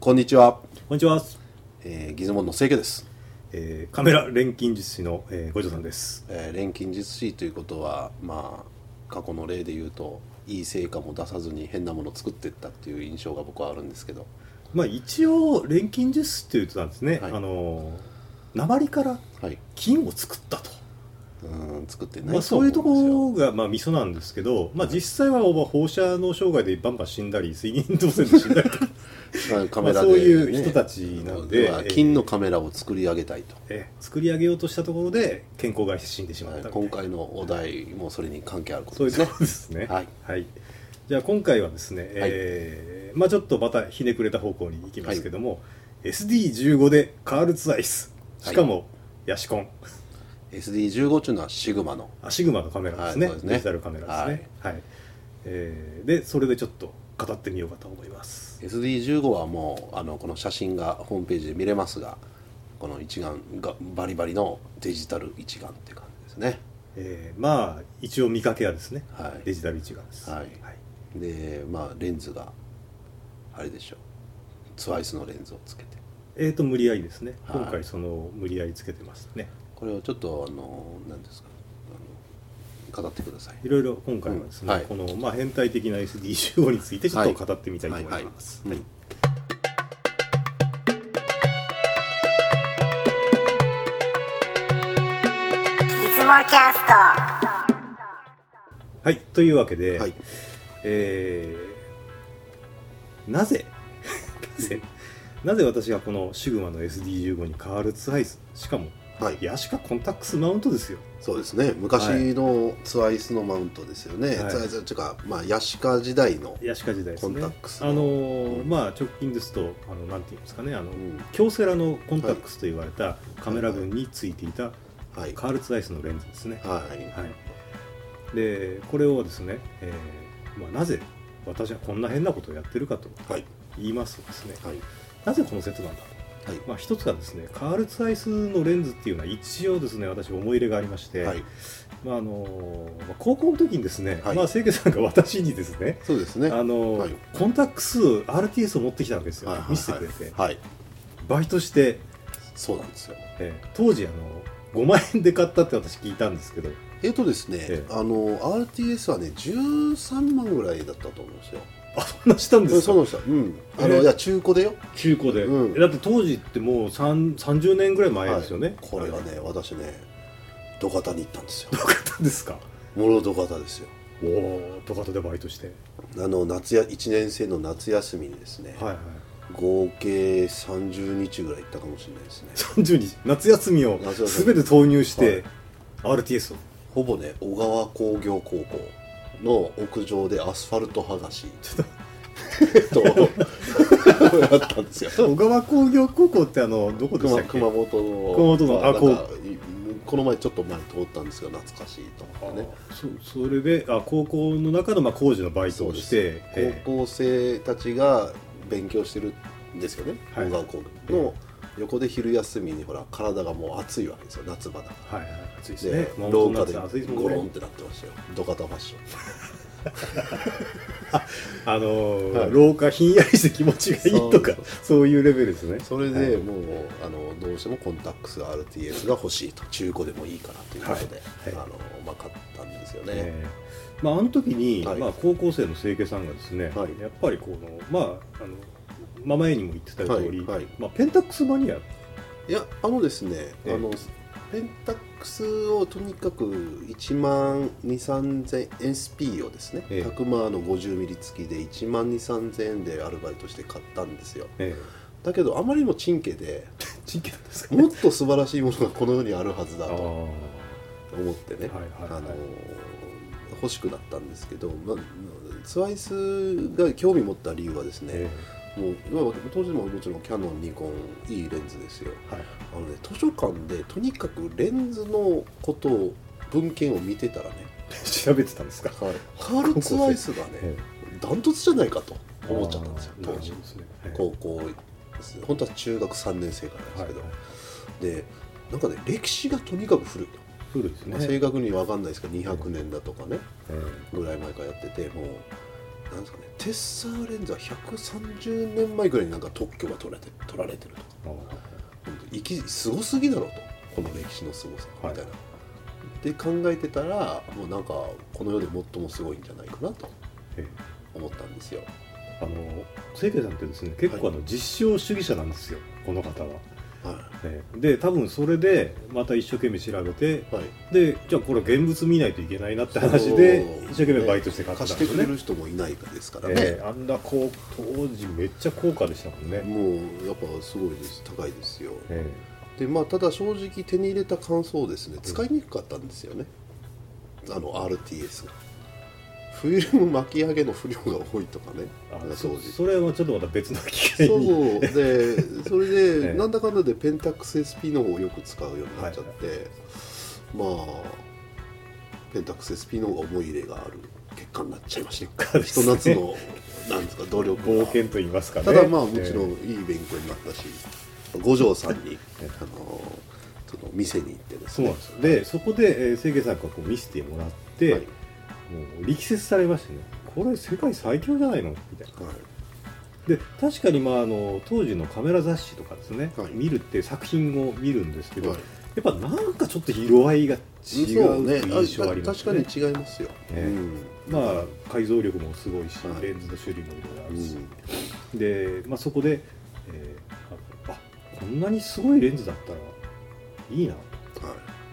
こんにちは、こんにちは、えー、ギズモンの清家です、えーカメラ錬金術師の、えー、五条さんです。えー、錬金術師ということはまあ過去の例で言うといい成果も出さずに変なものを作っていったっていう印象が僕はあるんですけど。まあ一応錬金術師というとなんですね、はい。あの鉛からはい。金を作ったと。うーん作ってないまあ、そういうとこ思ろがまあミソなんですけど、まあ、実際はまあ放射能障害でバンバン死んだり水銀導線で死んだり。とか、カメラで、まあそういう人たちなので金のカメラを作り上げたいと、えー作り上げようとしたところで健康害して死んでしまったみたいな。今回のお題もそれに関係あるこそういうととですねころですね。はい。じゃあ今回はですね、えーまあちょっとまたひねくれた方向に行きますけども、SD15 でカールツアイス、しかもヤシコン、SD15 っていうのはシグマの。あシグマのカメラですね,、はいね。デジタルカメラですね。はい。えーでそれでちょっと語ってみようかと思います。SD15 はもうあのこの写真がホームページで見れますがこの一眼がバリバリのデジタル一眼って感じですね。えーまあ一応見かけはですね、はい。デジタル一眼です。はい。でまあレンズがあれでしょう。ツワイスのレンズをつけて。えーと無理やりですね、はい。今回その無理やりつけてますね。これをちょっとあの何ですか語ってください。いろいろ今回はですね、うんはい。この、まあ、変態的な SD15 についてちょっと語ってみたいと思います。はい。はい。というわけで、はい。えーなぜ なぜ私がこのシグマの SD15 にカールツアイスしかもはい。ヤシカコンタックスマウントですよ。そうですね。昔のツワイスのマウントですよね、はい。ツワイスっていうかまあヤシカ時代の、ヤシカ時代ですね。コンタックスのあのーうんまあ直近ですとあのなんていうんですかね。あの、うん。京セラのコンタックスと言われたカメラ群についていたはい。カールツアイスのレンズですね。はい。はい、でこれをですね、えーまあ、なぜ私はこんな変なことをやってるかとはい。言いますとですね。はい。なぜこの説なんだと、はい。まあ、一つがですねカールツアイスのレンズっていうのは一応ですね私思い入れがありまして、はい。まああのまあ高校の時にですね、はい。まあ、清家さんが私にですねそうですね。あのはい。コンタックス RTS を持ってきたわけですよ、見せてくれて、はい。バイトして、そうなんですよ。えー当時あの5万円で買ったって私聞いたんですけど。えっとですね、ええ。あの RTS はね13万ぐらいだったと思うんですよあそんなしたんですか？そうなんですよ。うん。あの、ええいや中古でよ。中古で、うん。だって当時ってもう3 30年ぐらい前ですよね、はい。これはね私ね土方に行ったんですよ。どう方ですか？もろ土方ですよ。おお土方でバイトして。あの夏や1年生の夏休みにですね、はいはい。合計30日ぐらい行ったかもしれないですね。30日？夏休みを全て投入して、RTS を？ほぼね小川工業高校の屋上でアスファルト剥がし。と。や ったんですよ。と小川工業高校ってあのどこでした熊っけ？熊本の熊本のあこいこの前ちょっと前通ったんですが懐かしいと思ってね。あそそれであ高校の中のまあ工事のバイトをしてえ高校生たちが勉強してるんですよね。はい。小川工業の横で昼休みにほら体がもう暑いわけですよ夏場だから。ーはいはい暑いですでね。熊廊下でゴロンってなってましたよ。土方ファッショ。ン あのーはい。廊下ひんやりして気持ちがいいとかそういうレベルですね。それはい。でもう、あのどうしてもコンタックス RTS が欲しいと。中古でもいいからということで、はい。はい。あのまあ、買ったんですよね、えーまあ、あの時に、はい。まあ、高校生の清家さんがですね、はい。やっぱりこのまああの、まあ、前にも言ってた通り、まあ、ペンタックスマニア。いやあのですね、ええ。あのペンタックスをとにかく1万2 3 0 0 0 SP をですね、ええ。100万の50ミリ付きで1万2 3 0 0 0円でアルバイトして買ったんですよ。えだけどあまりにもチンケでー、チンケなんですか？もっと素晴らしいものがこの世にあるはずだあとー。思ってね、あの欲しくなったんですけど、まあ、ツワイスが興味持った理由はですね、えもう当時ももちろん。キャノンニコンいいレンズですよはいあのね図書館でとにかくレンズのことを文献を見てたらね調べてたん。ですか、カール・ツワイスがねダントツじゃないかと思っちゃったん。ですよ当時ねはい高校本当は中学3年生からですけど、はいでなん。かね歴史がとにかく古い、古いですね、正確に分かん。ないですけど200年だとかねえぐらい前からやっててもうなんですかね。テッサーレンズは130年前ぐらいになんか特許が取られて取られてると。あ本当生きすごすぎだろうと。この歴史のすごさみたいな、で考えてたらもうなんかこの世で最もすごいんじゃないかなとええ。思ったんですよ。あの清家さんってですね結構あの実証主義者なんですよ。この方は。で多分それでまた一生懸命調べてい、はい、でじゃあこれ現物見ないといけないなって話で一生懸命バイトして買ったんですよね。してくれる人もいないですからね、ええあんなこう当時めっちゃ高価でしたもんね。もうやっぱすごいです。高いですよ。えでまあただ正直手に入れた感想ですね。使いにくかったんですよね。あの RTS がフィルム巻き上げの不良が多いとかね。当そ時。それはちょっとまた別の機会そうに。でそれで、ええ。なんだかんだでペンタックス SP の方をよく使うようになっちゃって、まあペンタックス SP の方が思い入れがある結果になっちゃいました。ひと夏のなんですか努力が冒険と言いますかね。ただまあもちろんえいい勉強になったし、五条さんにえあのその店に行ってでえそうすねなんですよ。でそこで、えー、清家さんがこう見せてもらって、はいもう力説されましてねこれ世界最強じゃないの？みたいな。はい。で確かにまああの当時のカメラ雑誌とかですね、はい。見るって作品を見るんですけど、はい。やっぱなんかちょっと色合いが違うね。印象ありますね。確かに違いますよ、えうん。まあ解像力もすごいし、はい。レンズの種類もいろいろあうるし、ん。で、まあ、そこで、えーああこんなにすごいレンズだったらいいな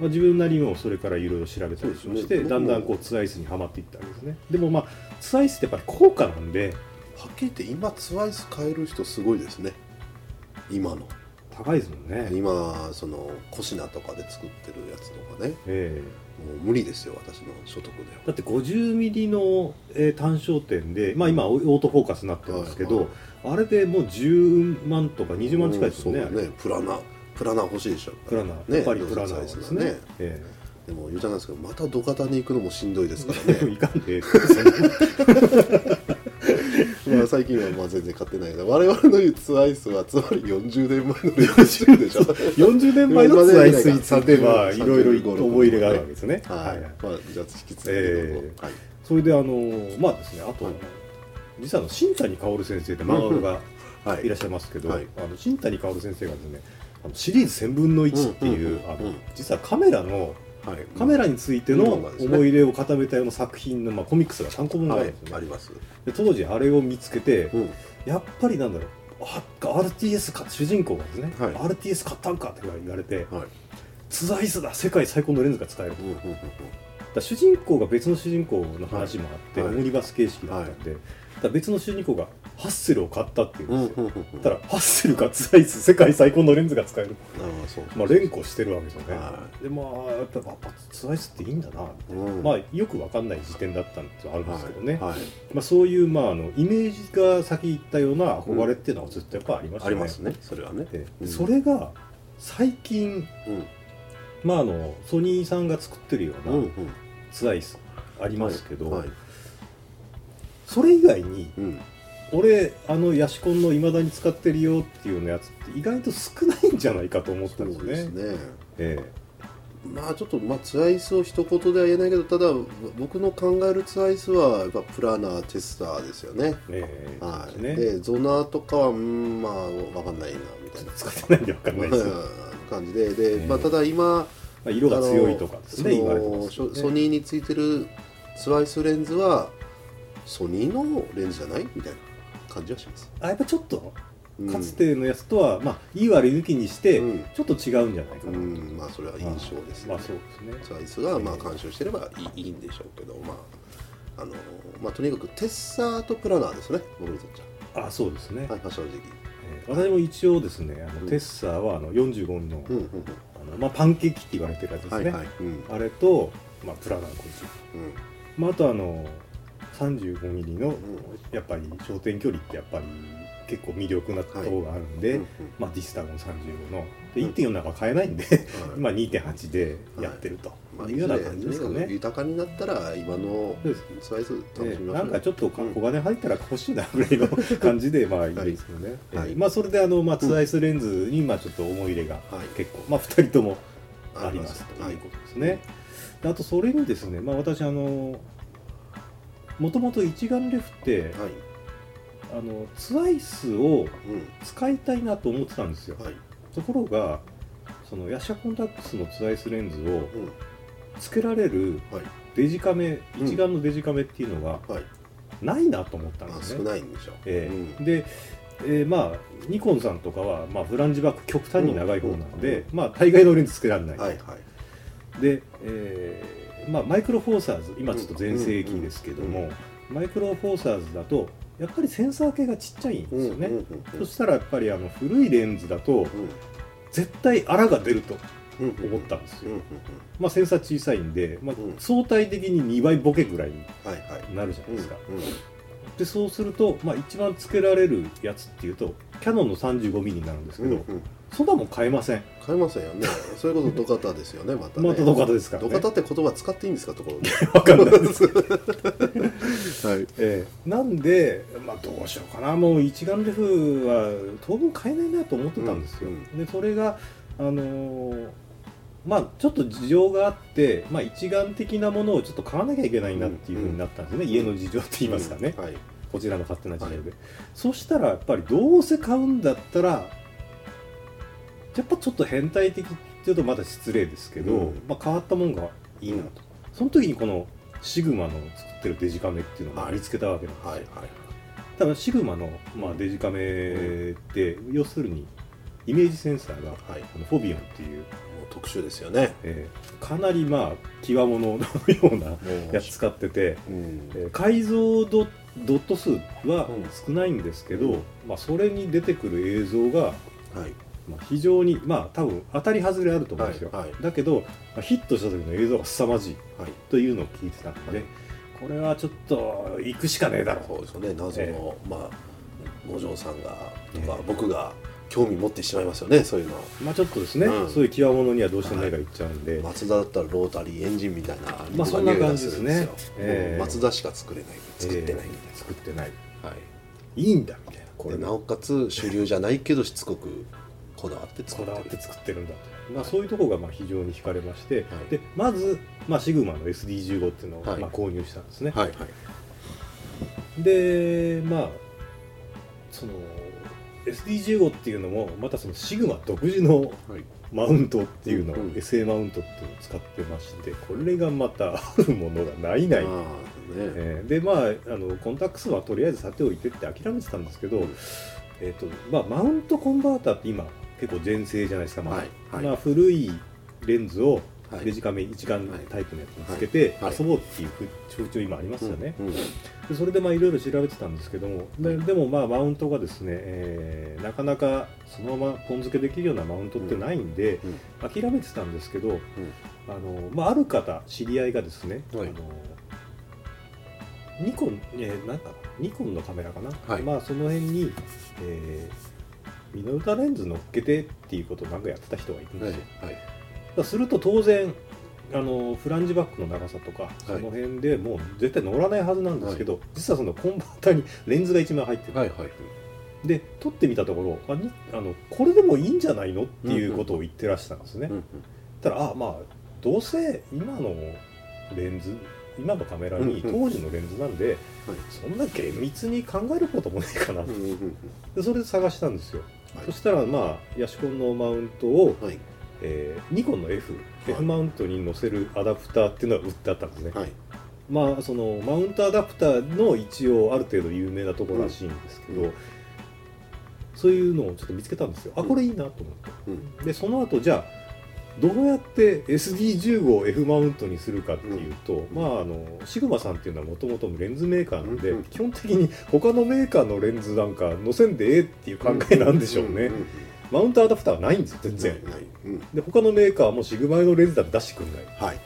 まあ、自分なりにもそれからいろいろ調べたりしまして、ねだんだんこうツアイスにはまっていったわけですね。でもまあツアイスってやっぱり高価なんではっきり言って今ツワイス買える人すごいですね。今の。高いですもんね、今そのコシナとかで作ってるやつとかね。ええ。もう無理ですよ私の所得で。はだって50ミリの、えー単焦点で、まあ、今オートフォーカスになってるんですけど、はいあれでもう10万とか20万近いですよね,、うんそうね。プラナプラナ欲しいでしょ。プラナ、ね。やっぱりプラナはですね。ね。えでも言うじゃないですけどまた土方に行くのもしんどいですからえね。いかんで まあ最近はまあ全然買ってないけど我々の言うツアイスはつまり40年前のレコしてるでしょ。40年前のツアイス。については30いろいろ思い入れがあるわけですね、はい、はい。まあじゃあ引き続きえはい。それであのまあですねあと、はい。実はあの新谷薫先生って漫画がいらっしゃいますけど、はい。あの新谷薫先生がですねあのシリーズ1000分の1っていう、あのうん実はカメラのはい。カメラについてうん。の思い入れを固めたような作品の、まあ、コミックスが単行本があはいるんですよね、あります、で当時あれを見つけて、うん、やっぱりなんだろうあ RTS か主人公がですね、はい。RTS 買ったんかって言われてはい。ツアイスだ世界最高のレンズが使えると。うんうんうんうん。だ主人公が別の主人公の話もあって、はい。オムニバス形式だったんで、だから別の主人公がハッセルを買ったっていうんですよ、うんうんうんうん。だからハッセルがツアイス世界最高のレンズが使える。まあ連呼してるわけですよね、はでまあやっぱやっぱツアイスっていいんだな、うん。まあよくわかんない時点だったんですあるんですけどね、はいはい。まあ、そういう、まあ、あのイメージが先行ったような憧れっていうのはずっとやっぱありましたありますねそれはね。それが最近、うん。まあ、あのソニーさんが作ってるようなんツアイスありますけど、はい。それ以外にうん俺あのヤシコンのいまだに使ってるよっていうようなやつって意外と少ないんじゃないかと思ったそんですね。うですね。えまあちょっとまあツアイスを一言では言えないけどただ僕の考えるツアイスはやっぱプラナーテスターですよね。ええ。えはい、ね。でゾナーとかはうんまあ分かんないなみたいな。使ってないんでわかんないです、ま 感じで。で、ええ。まあ、ただ今あ、色が強いとかですね言われてますよね。ソソニーについてるツアイスレンズはソニーのレンズじゃない？みたいな感じはします、あやっぱちょっとうん。かつてのやつとは、まあいい悪い抜きにして、うん。ちょっと違うんじゃないかうな。と、ん。まあそれは印象ですね、まあそうですね。ツアイスがまあ監修してればいいいいんでしょうけどまああのまあとにかくテッサーとプラナーですね僕にとっちあそうですね、ゃはいまあ正直。えー私も一応ですねあの、うん。テッサーはあの45の,、あのまあ、パンケーキって言われてるやつですね、あれと、まあ、プラナー50、うん。まあ、あとあの35ミリの、んやっぱり焦点距離ってやっぱり結構魅力なところがあるんで、うんうんまあ、ディスタゴン35ので1.4なんか買えないんで、はい。今2.8でやってるとまあ、いうような感じですかとにかくね。豊かになったら今のスライス楽しみましょう、なんかちょっと小金入ったら欲しいなぐらいの感じで まあいいですよね、はい。えーまあそれであの、まあ、ツアイスレンズにまあちょっと思い入れがはい。結構、まあ2人ともありますとはい。いうことですね、であとそれにですねまあ私あのもともと一眼レフってはい。あのツアイスをう使いたいなと思ってたんですよ。ん。はい。ところがそのヤシャコンタックスのツアイスレンズをうん。つけられるはい。デジカメうん。一眼のデジカメっていうのがはい。ないなと思ったんあですね、少ないんでしょえうん。えで、えーまあニコンさんとかは、まあ、フランジバック極端に長い方なんで、まあ大概のレンズつけられない、はいはい。で、えーまあ、マイクロフォーサーズ今ちょっと全盛期ですけども、うんマイクロフォーサーズだとやっぱりセンサー系がちっちゃいんですよね、そしたらやっぱりあの古いレンズだとうん。絶対あらが出るとうん思ったんですよ、まあ、センサー小さいんで、まあうん。相対的に2倍ボケぐらいになるじゃないうんですか、うんでそうすると、まあ、一番つけられるやつっていうとキャノンの 35mm になるんですけど、そんなもん買えません。買えませんよね。そういうことドカタですよねまたね。またドカタですからね。ドカタって言葉使っていいんですかところでわかんないです、はい。ええ。なんで、まあ、どうしようかな。もう一眼レフは当分買えないなと思ってたんですよ、うんでそれがあのーまあちょっと事情があって、まあ、一眼的なものをちょっと買わなきゃいけないなっていうふうになったんですね、家の事情って言いますかね、うん。はい。こちらの勝手な事情で、はそしたらやっぱりどうせ買うんだったらやっぱちょっと変態的っていうとまだ失礼ですけど、うん。まあ、変わったもんがいいなと、うんその時にこのシグマの作ってるデジカメっていうのをはい。見つけたわけなんですよ、はいはいただシグマの、まあ、デジカメって、要するにイメージセンサーがはい。あのフォビオンっていう、もう特殊ですよね。えーかなりまあ極物のようなやつ使ってて、うん。えー解像度ドット数はうん。少ないんですけど、うん。まあ、それに出てくる映像が、はいまあ、非常にまあ多分当たり外れあると思うんですよ、はいはい。だけど、まあ、ヒットした時の映像が凄まじいはい。というのを聞いてたので、はいこれはちょっと行くしかねえだろそうですよね。謎の、えまあ五条さんがとか、ええ僕が興味持ってしまいますよねそういうの。まあちょっとですね、うん。そういう極物にはどうしても目がいっちゃうんで、松田だったらロータリーエンジンみたいなまあそんな感じですね。ええ。もう松田しか作れない。作ってないみたいな、えー作ってない。はい。いいんだみたいな。これなおかつ主流じゃないけどしつこくこだわって作ってる。こだわって作ってるんだと、まあ、そういうところがまあ非常に惹かれまして、はい。でまず、まあ、シグマの SD15 っていうのをはい。まあ購入したんですね、はいはい。でまあその SD15 っていうのもまたそのシグマ独自のはい。マウントっていうのを、うんうん。SA マウントっていうのを使ってましてこれがまた あるものがないない、まあね、えーでまああのコンタックスはとりあえずさておいてって諦めてたんですけど、うん。えーとまあ、マウントコンバーターって今結構全盛じゃないですか、まだ。はいはい。まあ、古いレンズをはい。デジカメ一眼タイプのやつにつけてはい。遊ぼうっていう風潮今ありますよね、うんうん。でそれでまあいろいろ調べてたんですけどもででもまあマウントがですね、えーなかなかそのままポン付けできるようなマウントってないんで、うん諦めてたんですけど、あのまあ、ある方知り合いがですね、はい。あのニコン、えーなんかなニコンのカメラかな、はい。まあその辺に、えーミノルタレンズ乗っけてっていうことをなんかやってた人がいるんではいすよ、はいだからすると当然あのフランジバックの長さとか、その辺でもう絶対乗らないはずなんですけど、実はそのコンバーターにレンズが一枚入ってる、はいはいで撮ってみたところあにあのこれでもいいんじゃないのっていうことを言ってらしたんですね、うんうん。たらあまあどうせ今のレンズ今のカメラにうんうん。当時のレンズなんで、そんな厳密に考えることもないかな、うんうんうん。でそれで探したんですよ、はい。そしたらまあヤシコンのマウントを、はい。えーニコンの F、い。F マウントに載せるアダプターっていうのが売ってあったんですね、はい。まあそのマウントアダプターの一応ある程度有名なところらしいんですけど、うん。そういうのをちょっと見つけたんですよ。あこれいいなと思って、うん。でその後じゃあどうやって SD15 を F マウントにするかっていうと、まああのシグマさんっていうのはもともとレンズメーカーなんで、うん基本的に他のメーカーのレンズなんか載せんでええっていう考えなんでしょうね、んんんマウントアダプターはないんですよ全然、で他のメーカーもシグマ用のレンズだって出してくんない。はい。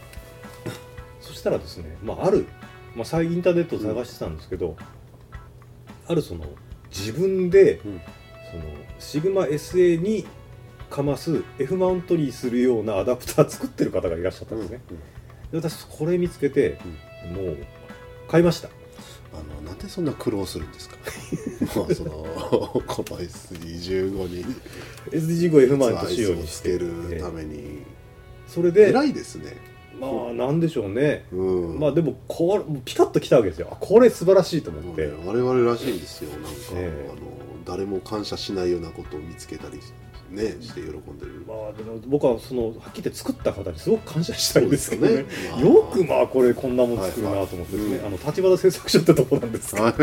そしたらですね、まあ、ある、まあ、最近インターネットを探してたんですけど、あるその自分でうん。そのシグマ SA にかます F マウントにするようなアダプター作ってる方がいらっしゃったんですね、で私これ見つけて、もう買いました。あのなんでそんな苦労するんですか？まあそのこの SD15 に。SD15F マウント仕様につして。けるために。それで偉いですね。まあなんでしょうね、うん。まあでもこれピカッときたわけですよ。あこれ素晴らしいと思って、ね我々らしいんですよなんか、ええあの誰も感謝しないようなことを見つけたりねして喜んでる、まあでも僕はそのはっきり言って作った方にすごく感謝したいんですけどね。そうですよねよくまあこれこんなもん作るなと思ってですね、はいはい。あの立花製作所ってとこなんですけど。はい。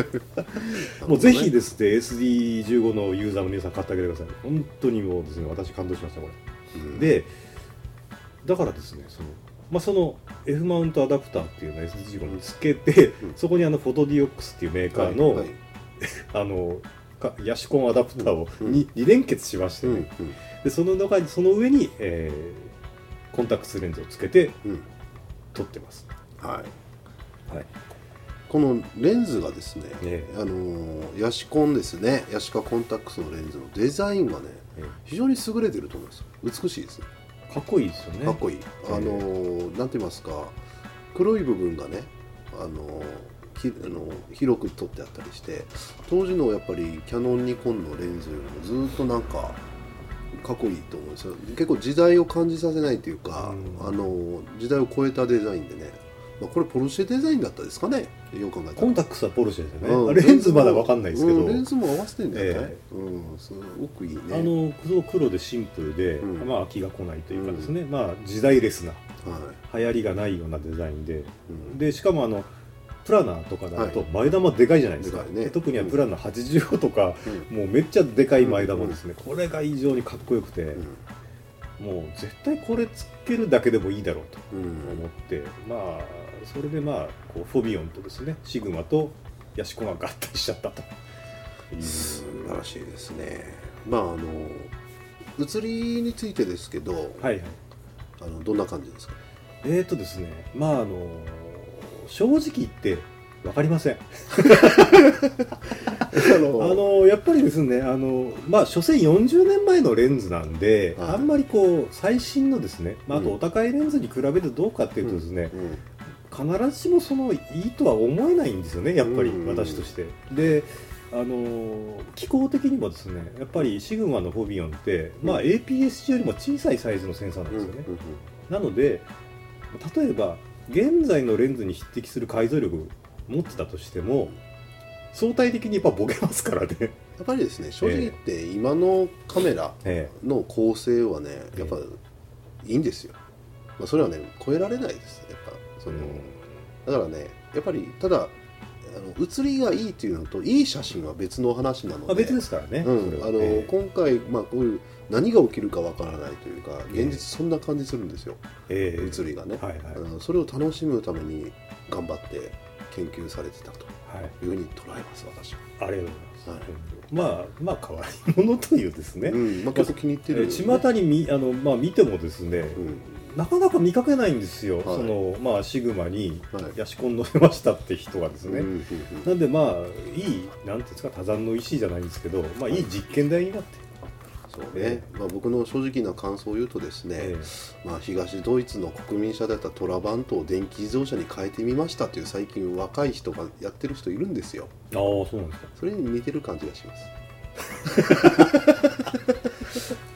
もうぜひですね SD15 のユーザーの皆さん買ってあげてください本当にもうですね私感動しましたこれ。うん。でだからですねその,、まあ、その F マウントアダプターっていうのを SD15 につけて、うん。そこにあのフォトディオックスっていうメーカーの、はいはい。あのかヤシコンアダプターをうん。2, 連結しましてね、うんでその中にその上に、えーコンタクトレンズをつけてうん。うん撮ってます、はい。はい、このレンズがですね、えあのーヤシコンですね。ヤシカコンタックスのレンズのデザインがねえ非常に優れてると思います。美しいですね。かっこいいですよね。かっこいい、えあのーなんて言いますか黒い部分がねあのーひあの広く撮ってあったりして当時のやっぱりキャノンニコンのレンズよりもずっとなんかかっこいいと思うんですよ。結構時代を感じさせないというか、うん。あの時代を超えたデザインでね、まあ、これポルシェデザインだったですかね？よく考えたら。コンタクスはポルシェですよね、うん。レンズまだわかんないですけど、うんレンズも合わせてんだよね。え、うんすごくいいね。あの黒黒でシンプルで、うん。まあ飽きが来ないというかですね、まあ時代レスなはい。流行りがないようなデザインで。うん。でしかもあのプラナーとかだとは前玉でかいじゃないですか、でかいね。で特にはプラナー85とか、うん。もうめっちゃでかい前玉ですね、これが異常にかっこよくて、もう絶対これつけるだけでもいいだろうとうん。思って、まあそれでまあこうフォビオンとですねシグマとヤシコが合体しちゃったと。素晴らしいですね。まああの写りについてですけど、はいはい。あのどんな感じですか？えーとですねまああの正直言って分かりません。あの やっぱりですねあのまあ所詮40年前のレンズなんで、はい。あんまりこう最新のですね、まあ、あとうんお高いレンズに比べてどうかっていうとですね、うん。必ずしもそのいいとは思えないんですよねやっぱりうん。私として。であの気候的にもですねやっぱりシグマのフォビオンって、まあ、うん。APS-C よりも小さいサイズのセンサーなんうん。ですよね。なので例えば現在のレンズに匹敵する解像力持ってたとしても相対的にやっぱボケますからね。やっぱりですね正直言って今のカメラえの構成はねやっぱいいんですよ、まあ、それはね超えられないですやっぱその、だからねやっぱりただあの写りがいいっていうのといい写真は別の話なので、まあ、別ですからね。うん。あのええ。今回、まあ、こういう何が起きるかわからないというか現実そんな感じするんですよ、ええ写りがね、はいはいそれを楽しむために頑張って研究されてたとはい。いうふうに捉えます私は、ありがとうございます。はいまあまあ変わり者というですね。うんまあ、結構気に入ってる、えー巷にみあのまあ見てもですね、うんなかなか見かけないんですよ。はいそのまあシグマにはいヤシコン乗せましたって人がですね。うんうんうんなんでまあいいなんていうんですか多山の石じゃないんですけど、まあいい実験台になって。そうね、まあ、僕の正直な感想を言うとですね、えまあ、東ドイツの国民車だったトラバントを電気自動車に変えてみましたという最近若い人がやってる人いるんですよ。えああそうなんですか。それに似てる感じがします。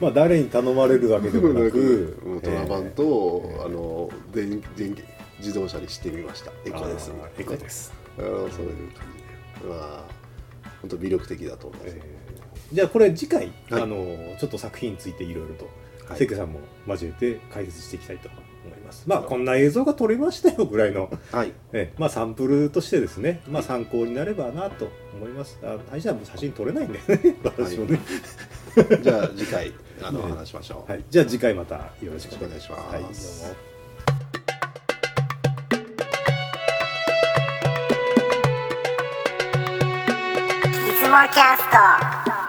まあ誰に頼まれるわけでもなく うん、トラバントを、あの電電気自動車にしてみました。エコです。あーエコです。あーそういう感じで。まあ本当魅力的だと思います、えーじゃあこれ次回、はいあのちょっと作品についていろいろとはい関さんも交えて解説していきたいと思います。まあこんな映像が撮れましたよぐらいの、はいえまあサンプルとしてですね、まあ参考になればなと思います。あ大事はもう写真撮れないんでね、私もね。じゃあ次回あのね話しましょう、はい、じゃあ次回またよろしくお願いします。はい、どうも。いつもキャスト